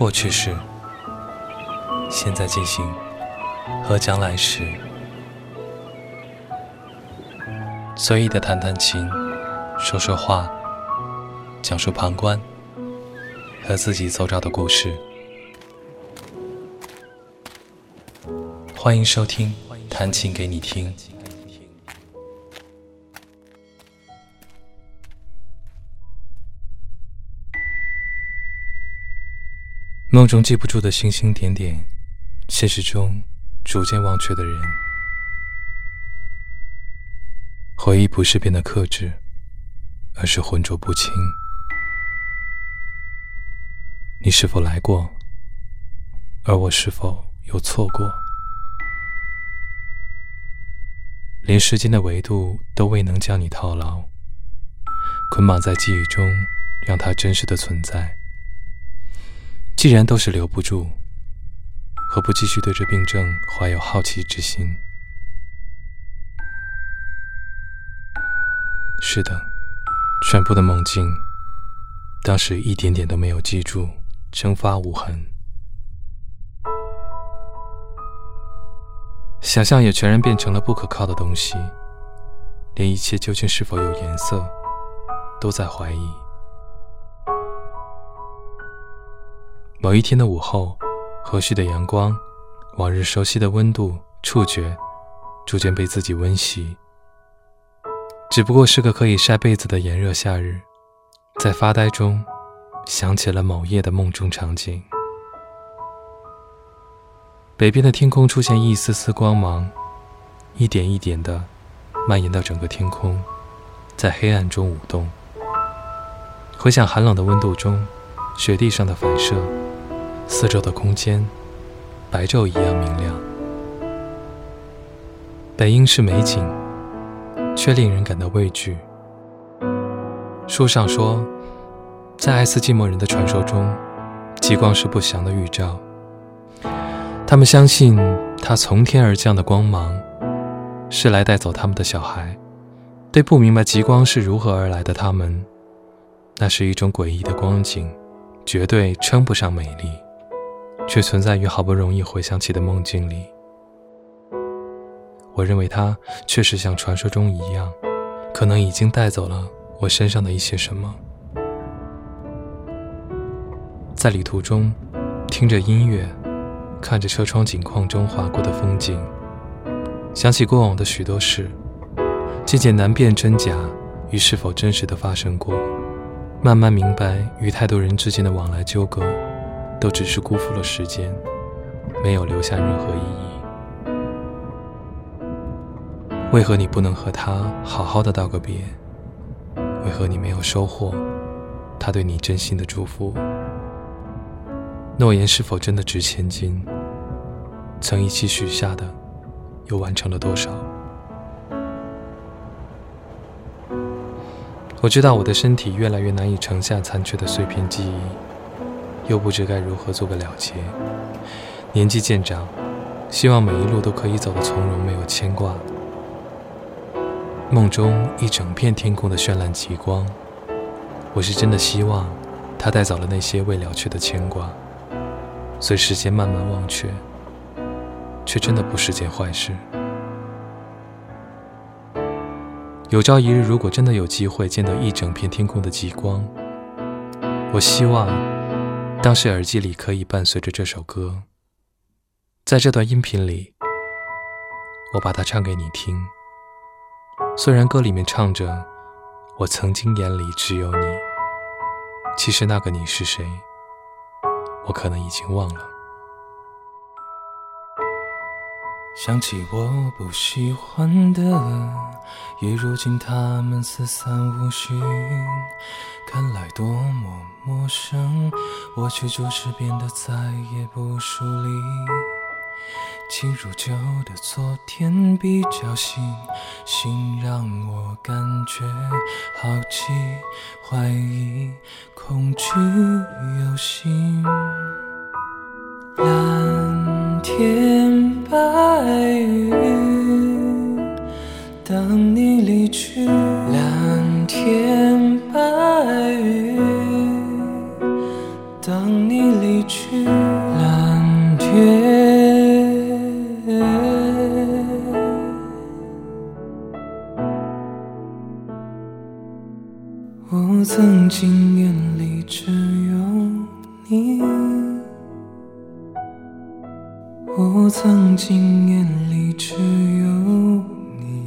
过去式、现在进行和将来时，随意的弹弹琴，说说话，讲述旁观和自己走着的故事。欢迎收听《弹琴给你听》。梦中记不住的星星点点，现实中逐渐忘却的人。回忆不是变得克制，而是浑浊不清。你是否来过？而我是否有错过？连时间的维度都未能将你套牢，捆绑在记忆中，让它真实的存在。既然都是留不住，何不继续对这病症怀有好奇之心？是的，全部的梦境，当时一点点都没有记住，蒸发无痕。想象也全然变成了不可靠的东西，连一切究竟是否有颜色，都在怀疑。某一天的午后，和煦的阳光，往日熟悉的温度、触觉，逐渐被自己温习。只不过是个可以晒被子的炎热夏日，在发呆中，想起了某夜的梦中场景。北边的天空出现一丝丝光芒，一点一点的蔓延到整个天空，在黑暗中舞动。回想寒冷的温度中，雪地上的反射。四周的空间，白昼一样明亮。北应是美景，却令人感到畏惧。书上说，在爱斯基摩人的传说中，极光是不祥的预兆。他们相信，它从天而降的光芒，是来带走他们的小孩。对不明白极光是如何而来的他们，那是一种诡异的光景，绝对称不上美丽。却存在于好不容易回想起的梦境里。我认为它确实像传说中一样，可能已经带走了我身上的一些什么。在旅途中，听着音乐，看着车窗景框中划过的风景，想起过往的许多事，渐渐难辨真假与是否真实的发生过，慢慢明白与太多人之间的往来纠葛。都只是辜负了时间，没有留下任何意义。为何你不能和他好好的道个别？为何你没有收获他对你真心的祝福？诺言是否真的值千金？曾一起许下的，又完成了多少？我知道我的身体越来越难以盛下残缺的碎片记忆。又不知该如何做个了结。年纪渐长，希望每一路都可以走得从容，没有牵挂。梦中一整片天空的绚烂极光，我是真的希望它带走了那些未了却的牵挂，随时间慢慢忘却，却真的不是件坏事。有朝一日，如果真的有机会见到一整片天空的极光，我希望。当时耳机里可以伴随着这首歌，在这段音频里，我把它唱给你听。虽然歌里面唱着“我曾经眼里只有你”，其实那个你是谁，我可能已经忘了。想起我不喜欢的，一如今他们四散无寻，看来多么陌生，我却就是变得再也不疏离。情如旧的昨天比较新，新让我感觉好奇、怀疑、恐惧又心。天白云，当你离去。蓝天白云，当。你离去，蓝天。我曾经眼里只有你，我曾经眼里只有你，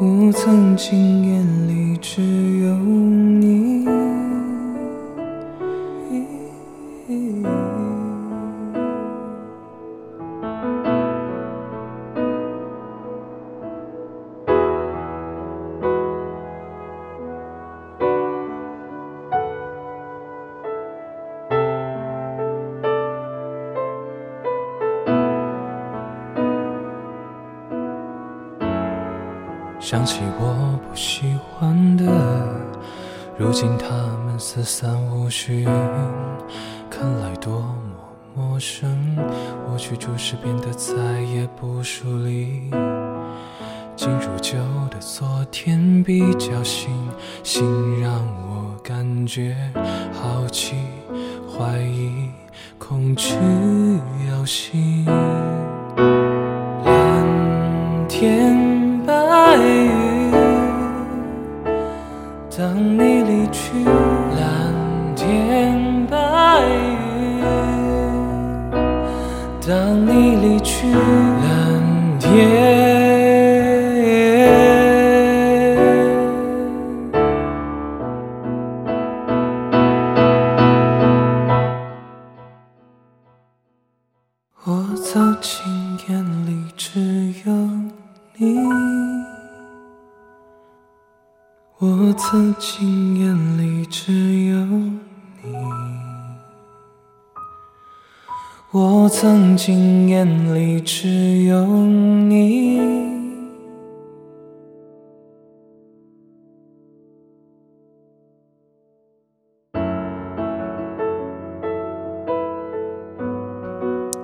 我曾经眼里只有你。想起我不喜欢的，如今他们四散无寻，看来多么陌生。我去注视变得再也不疏离，进入旧的昨天比较新，新让我感觉好奇、怀疑、恐惧、忧心。你离去，蓝天。我走进眼里，只有你。我曾经眼里只有你，我曾经眼里只有你。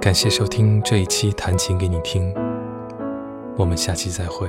感谢收听这一期弹琴给你听，我们下期再会。